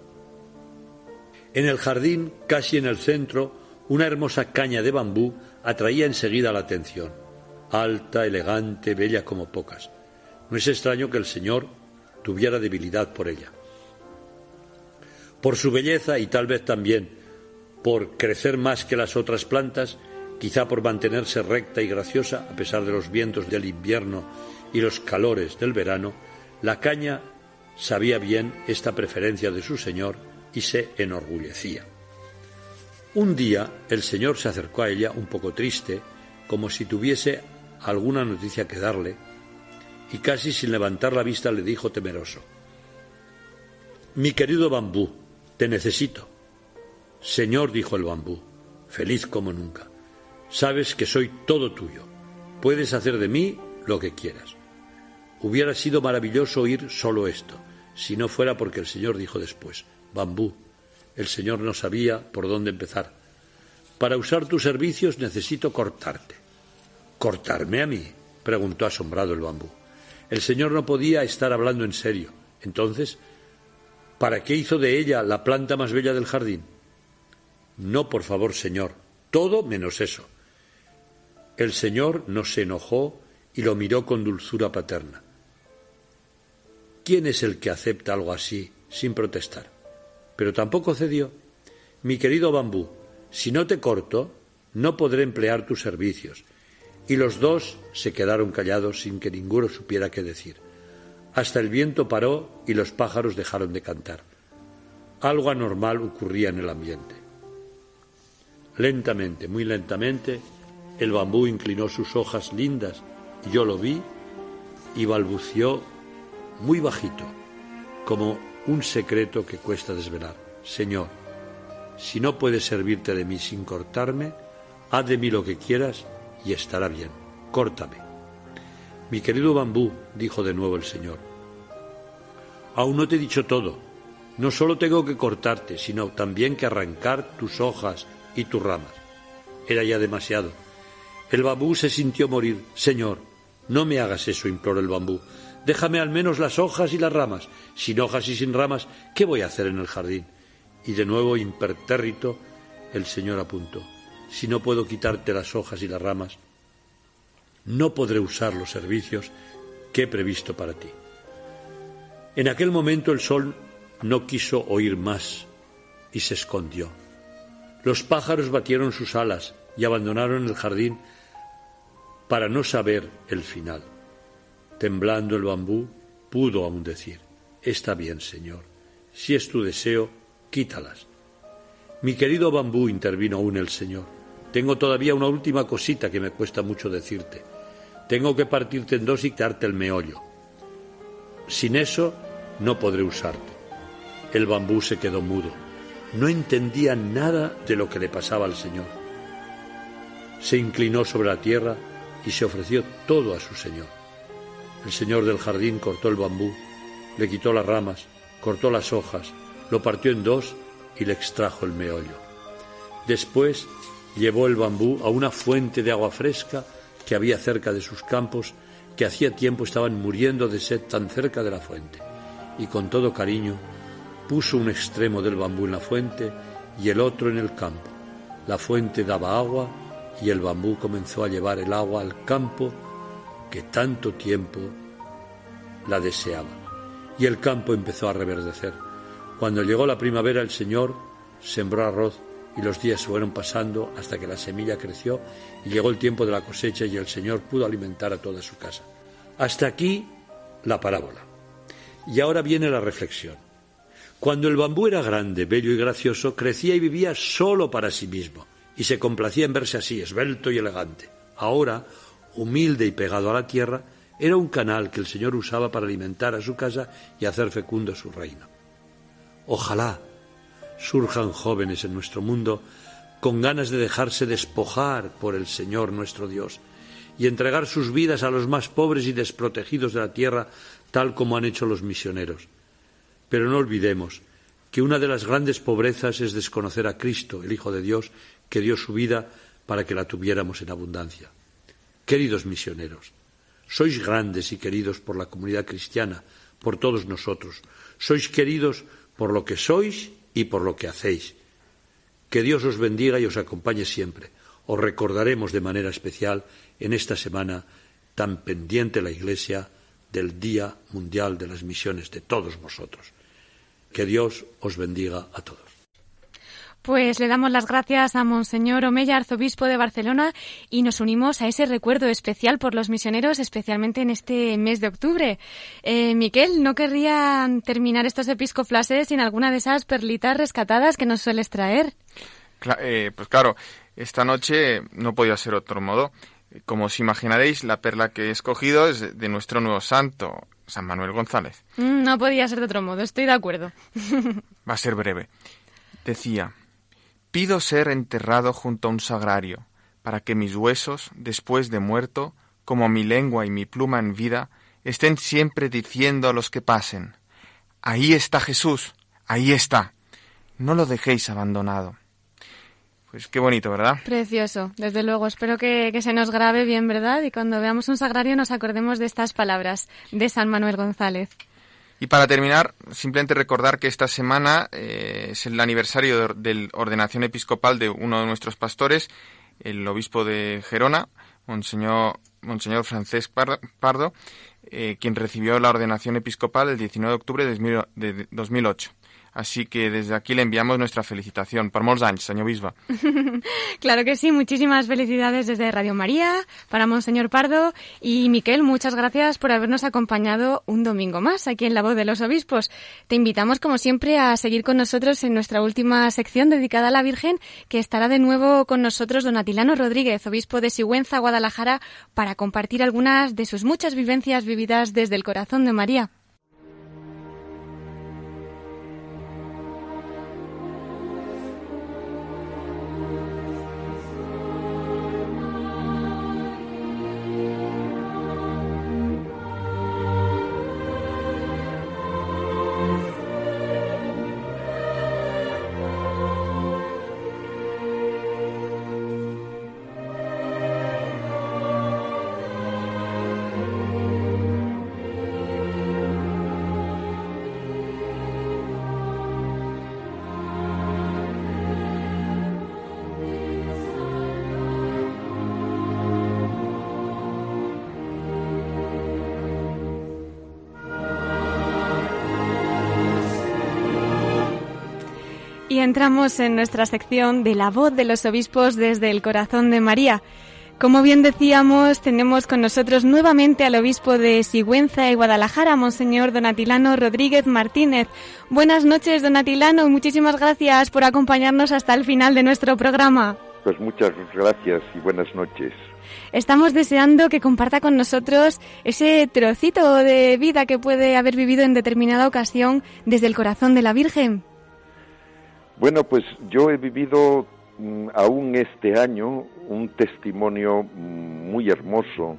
En el jardín, casi en el centro, una hermosa caña de bambú atraía enseguida la atención, alta, elegante, bella como pocas. No es extraño que el Señor tuviera debilidad por ella por su belleza y tal vez también por crecer más que las otras plantas, quizá por mantenerse recta y graciosa a pesar de los vientos del invierno y los calores del verano, la caña sabía bien esta preferencia de su señor y se enorgullecía. Un día el señor se acercó a ella un poco triste, como si tuviese alguna noticia que darle, y casi sin levantar la vista le dijo temeroso Mi querido bambú, te necesito. Señor, dijo el bambú, feliz como nunca. Sabes que soy todo tuyo. Puedes hacer de mí lo que quieras. Hubiera sido maravilloso oír solo esto, si no fuera porque el Señor dijo después, bambú, el Señor no sabía por dónde empezar. Para usar tus servicios necesito cortarte. ¿Cortarme a mí? preguntó asombrado el bambú. El Señor no podía estar hablando en serio. Entonces ¿Para qué hizo de ella la planta más bella del jardín? No, por favor, Señor, todo menos eso. El Señor no se enojó y lo miró con dulzura paterna. ¿Quién es el que acepta algo así sin protestar? Pero tampoco cedió. Mi querido bambú, si no te corto, no podré emplear tus servicios. Y los dos se quedaron callados sin que ninguno supiera qué decir. Hasta el viento paró y los pájaros dejaron de cantar. Algo anormal ocurría en el ambiente. Lentamente, muy lentamente, el bambú inclinó sus hojas lindas yo lo vi y balbució muy bajito, como un secreto que cuesta desvelar. Señor, si no puedes servirte de mí sin cortarme, haz de mí lo que quieras y estará bien. Córtame. Mi querido bambú, dijo de nuevo el Señor, Aún no te he dicho todo. No solo tengo que cortarte, sino también que arrancar tus hojas y tus ramas. Era ya demasiado. El bambú se sintió morir. Señor, no me hagas eso, imploró el bambú. Déjame al menos las hojas y las ramas. Sin hojas y sin ramas, ¿qué voy a hacer en el jardín? Y de nuevo, impertérrito, el Señor apuntó. Si no puedo quitarte las hojas y las ramas, no podré usar los servicios que he previsto para ti. En aquel momento el sol no quiso oír más y se escondió. Los pájaros batieron sus alas y abandonaron el jardín para no saber el final. Temblando el bambú, pudo aún decir, Está bien, Señor, si es tu deseo, quítalas. Mi querido bambú, intervino aún el Señor, tengo todavía una última cosita que me cuesta mucho decirte. Tengo que partirte en dos y quitarte el meollo. Sin eso, no podré usarte. El bambú se quedó mudo. No entendía nada de lo que le pasaba al Señor. Se inclinó sobre la tierra y se ofreció todo a su Señor. El Señor del jardín cortó el bambú, le quitó las ramas, cortó las hojas, lo partió en dos y le extrajo el meollo. Después llevó el bambú a una fuente de agua fresca que había cerca de sus campos, que hacía tiempo estaban muriendo de sed tan cerca de la fuente, y con todo cariño puso un extremo del bambú en la fuente y el otro en el campo. La fuente daba agua y el bambú comenzó a llevar el agua al campo que tanto tiempo la deseaba. Y el campo empezó a reverdecer. Cuando llegó la primavera el Señor sembró arroz y los días fueron pasando hasta que la semilla creció y llegó el tiempo de la cosecha y el Señor pudo alimentar a toda su casa. Hasta aquí la parábola. Y ahora viene la reflexión. Cuando el bambú era grande, bello y gracioso, crecía y vivía solo para sí mismo y se complacía en verse así, esbelto y elegante. Ahora, humilde y pegado a la tierra, era un canal que el Señor usaba para alimentar a su casa y hacer fecundo su reino. Ojalá surjan jóvenes en nuestro mundo con ganas de dejarse despojar por el Señor nuestro Dios y entregar sus vidas a los más pobres y desprotegidos de la tierra, tal como han hecho los misioneros. Pero no olvidemos que una de las grandes pobrezas es desconocer a Cristo, el Hijo de Dios, que dio su vida para que la tuviéramos en abundancia. Queridos misioneros, sois grandes y queridos por la comunidad cristiana, por todos nosotros. Sois queridos por lo que sois y por lo que hacéis. Que Dios os bendiga y os acompañe siempre. Os recordaremos de manera especial en esta semana tan pendiente la Iglesia del Día Mundial de las Misiones de todos vosotros. Que Dios os bendiga a todos. Pues le damos las gracias a Monseñor Omeya, arzobispo de Barcelona, y nos unimos a ese recuerdo especial por los misioneros, especialmente en este mes de octubre. Eh, Miquel, ¿no querría terminar estos episcoflases sin alguna de esas perlitas rescatadas que nos sueles traer? Eh, pues claro, esta noche no podía ser otro modo. Como os imaginaréis, la perla que he escogido es de nuestro nuevo santo, San Manuel González. Mm, no podía ser de otro modo, estoy de acuerdo. Va a ser breve. Decía, Pido ser enterrado junto a un sagrario, para que mis huesos, después de muerto, como mi lengua y mi pluma en vida, estén siempre diciendo a los que pasen, Ahí está Jesús, ahí está. No lo dejéis abandonado. Pues qué bonito, ¿verdad? Precioso, desde luego. Espero que, que, se nos grabe bien, ¿verdad? Y cuando veamos un sagrario nos acordemos de estas palabras de San Manuel González. Y para terminar, simplemente recordar que esta semana eh, es el aniversario de, de, ordenación episcopal de uno de nuestros pastores, el obispo de Gerona, Monseñor, Monseñor Francesc Pardo, eh, quien recibió la ordenación episcopal el 19 de octubre de 2008. Así que desde aquí le enviamos nuestra felicitación. Por molts anys, Bisba. claro que sí, muchísimas felicidades desde Radio María para Monseñor Pardo y Miquel, muchas gracias por habernos acompañado un domingo más aquí en La Voz de los Obispos. Te invitamos, como siempre, a seguir con nosotros en nuestra última sección dedicada a la Virgen, que estará de nuevo con nosotros don Atilano Rodríguez, obispo de Sigüenza, Guadalajara, para compartir algunas de sus muchas vivencias vividas desde el corazón de María. Y entramos en nuestra sección de la voz de los obispos desde el corazón de María. Como bien decíamos, tenemos con nosotros nuevamente al obispo de Sigüenza y Guadalajara, Monseñor Donatilano Rodríguez Martínez. Buenas noches, Donatilano, muchísimas gracias por acompañarnos hasta el final de nuestro programa. Pues muchas gracias y buenas noches. Estamos deseando que comparta con nosotros ese trocito de vida que puede haber vivido en determinada ocasión desde el corazón de la Virgen. Bueno, pues yo he vivido mm, aún este año un testimonio mm, muy hermoso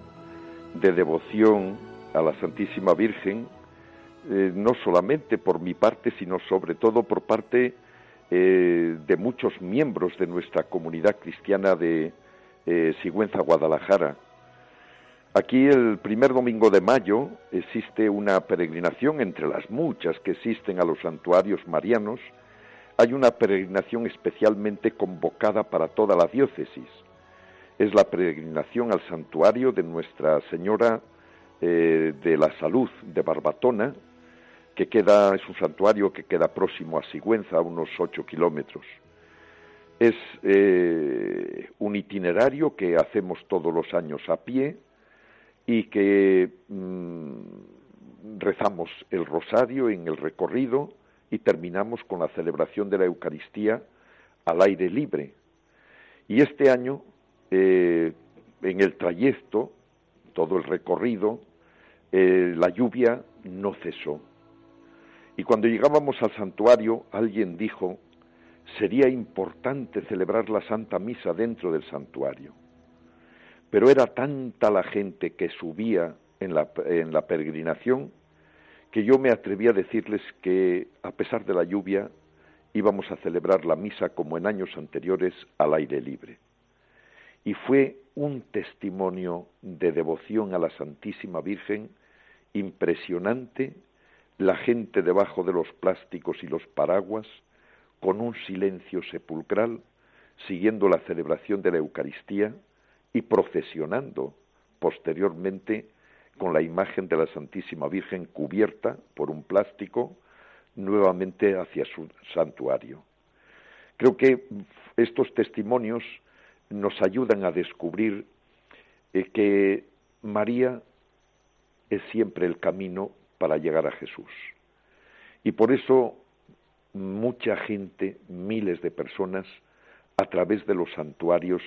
de devoción a la Santísima Virgen, eh, no solamente por mi parte, sino sobre todo por parte eh, de muchos miembros de nuestra comunidad cristiana de eh, Sigüenza, Guadalajara. Aquí el primer domingo de mayo existe una peregrinación entre las muchas que existen a los santuarios marianos, hay una peregrinación especialmente convocada para toda la diócesis. Es la peregrinación al santuario de Nuestra Señora eh, de la Salud de Barbatona, que queda, es un santuario que queda próximo a Sigüenza, a unos ocho kilómetros. Es eh, un itinerario que hacemos todos los años a pie y que mm, rezamos el rosario en el recorrido y terminamos con la celebración de la Eucaristía al aire libre. Y este año, eh, en el trayecto, todo el recorrido, eh, la lluvia no cesó. Y cuando llegábamos al santuario, alguien dijo, sería importante celebrar la Santa Misa dentro del santuario. Pero era tanta la gente que subía en la, en la peregrinación que yo me atreví a decirles que, a pesar de la lluvia, íbamos a celebrar la misa como en años anteriores al aire libre. Y fue un testimonio de devoción a la Santísima Virgen impresionante, la gente debajo de los plásticos y los paraguas, con un silencio sepulcral, siguiendo la celebración de la Eucaristía y procesionando posteriormente con la imagen de la Santísima Virgen cubierta por un plástico nuevamente hacia su santuario. Creo que estos testimonios nos ayudan a descubrir eh, que María es siempre el camino para llegar a Jesús. Y por eso mucha gente, miles de personas, a través de los santuarios,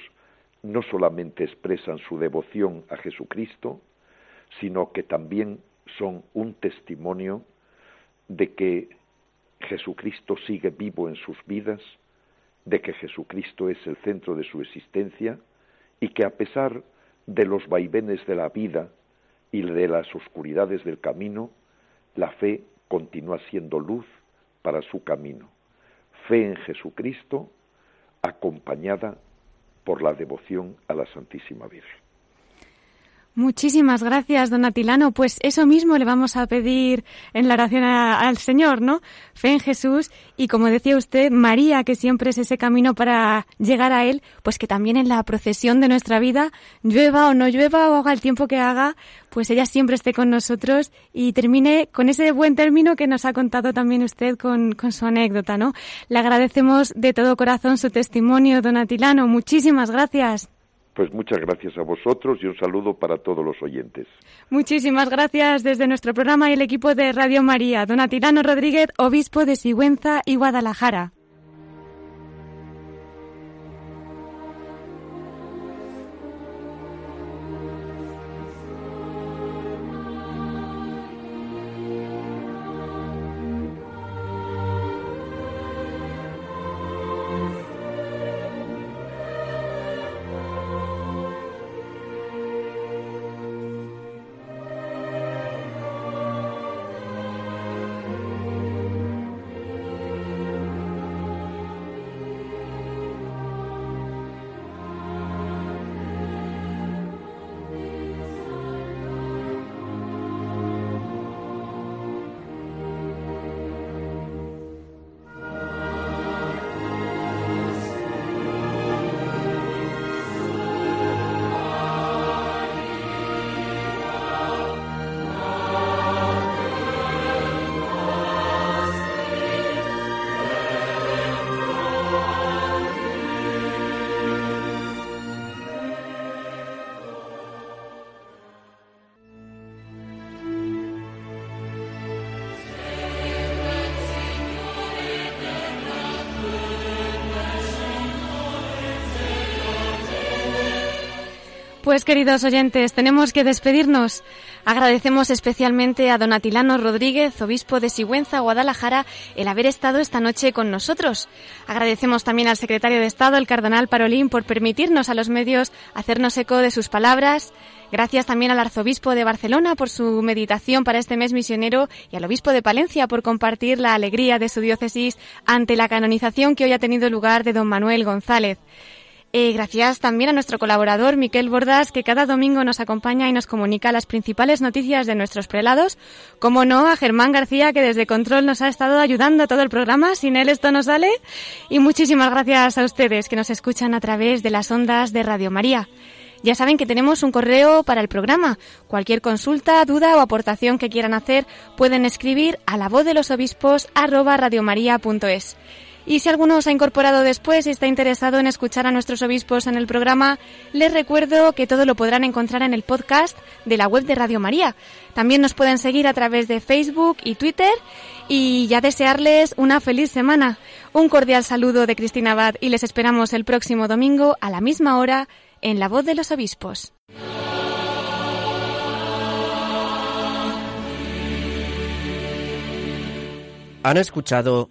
no solamente expresan su devoción a Jesucristo, sino que también son un testimonio de que Jesucristo sigue vivo en sus vidas, de que Jesucristo es el centro de su existencia y que a pesar de los vaivenes de la vida y de las oscuridades del camino, la fe continúa siendo luz para su camino. Fe en Jesucristo acompañada por la devoción a la Santísima Virgen. Muchísimas gracias, don Atilano. Pues eso mismo le vamos a pedir en la oración al Señor, ¿no? Fe en Jesús y, como decía usted, María, que siempre es ese camino para llegar a Él, pues que también en la procesión de nuestra vida, llueva o no llueva o haga el tiempo que haga, pues ella siempre esté con nosotros y termine con ese buen término que nos ha contado también usted con, con su anécdota, ¿no? Le agradecemos de todo corazón su testimonio, don Atilano. Muchísimas gracias. Pues muchas gracias a vosotros y un saludo para todos los oyentes. Muchísimas gracias desde nuestro programa y el equipo de Radio María. Don Atilano Rodríguez, obispo de Sigüenza y Guadalajara. Pues queridos oyentes, tenemos que despedirnos. Agradecemos especialmente a don Atilano Rodríguez, obispo de Sigüenza, Guadalajara, el haber estado esta noche con nosotros. Agradecemos también al secretario de Estado, el cardenal Parolín, por permitirnos a los medios hacernos eco de sus palabras. Gracias también al arzobispo de Barcelona por su meditación para este mes misionero y al obispo de Palencia por compartir la alegría de su diócesis ante la canonización que hoy ha tenido lugar de don Manuel González. Eh, gracias también a nuestro colaborador Miquel Bordas, que cada domingo nos acompaña y nos comunica las principales noticias de nuestros prelados. Como no, a Germán García, que desde Control nos ha estado ayudando a todo el programa. Sin él esto no sale. Y muchísimas gracias a ustedes que nos escuchan a través de las ondas de Radio María. Ya saben que tenemos un correo para el programa. Cualquier consulta, duda o aportación que quieran hacer pueden escribir a la voz de los obispos arroba radiomaria.es. Y si alguno se ha incorporado después y está interesado en escuchar a nuestros obispos en el programa, les recuerdo que todo lo podrán encontrar en el podcast de la web de Radio María. También nos pueden seguir a través de Facebook y Twitter y ya desearles una feliz semana. Un cordial saludo de Cristina Abad y les esperamos el próximo domingo a la misma hora en La Voz de los Obispos. Han escuchado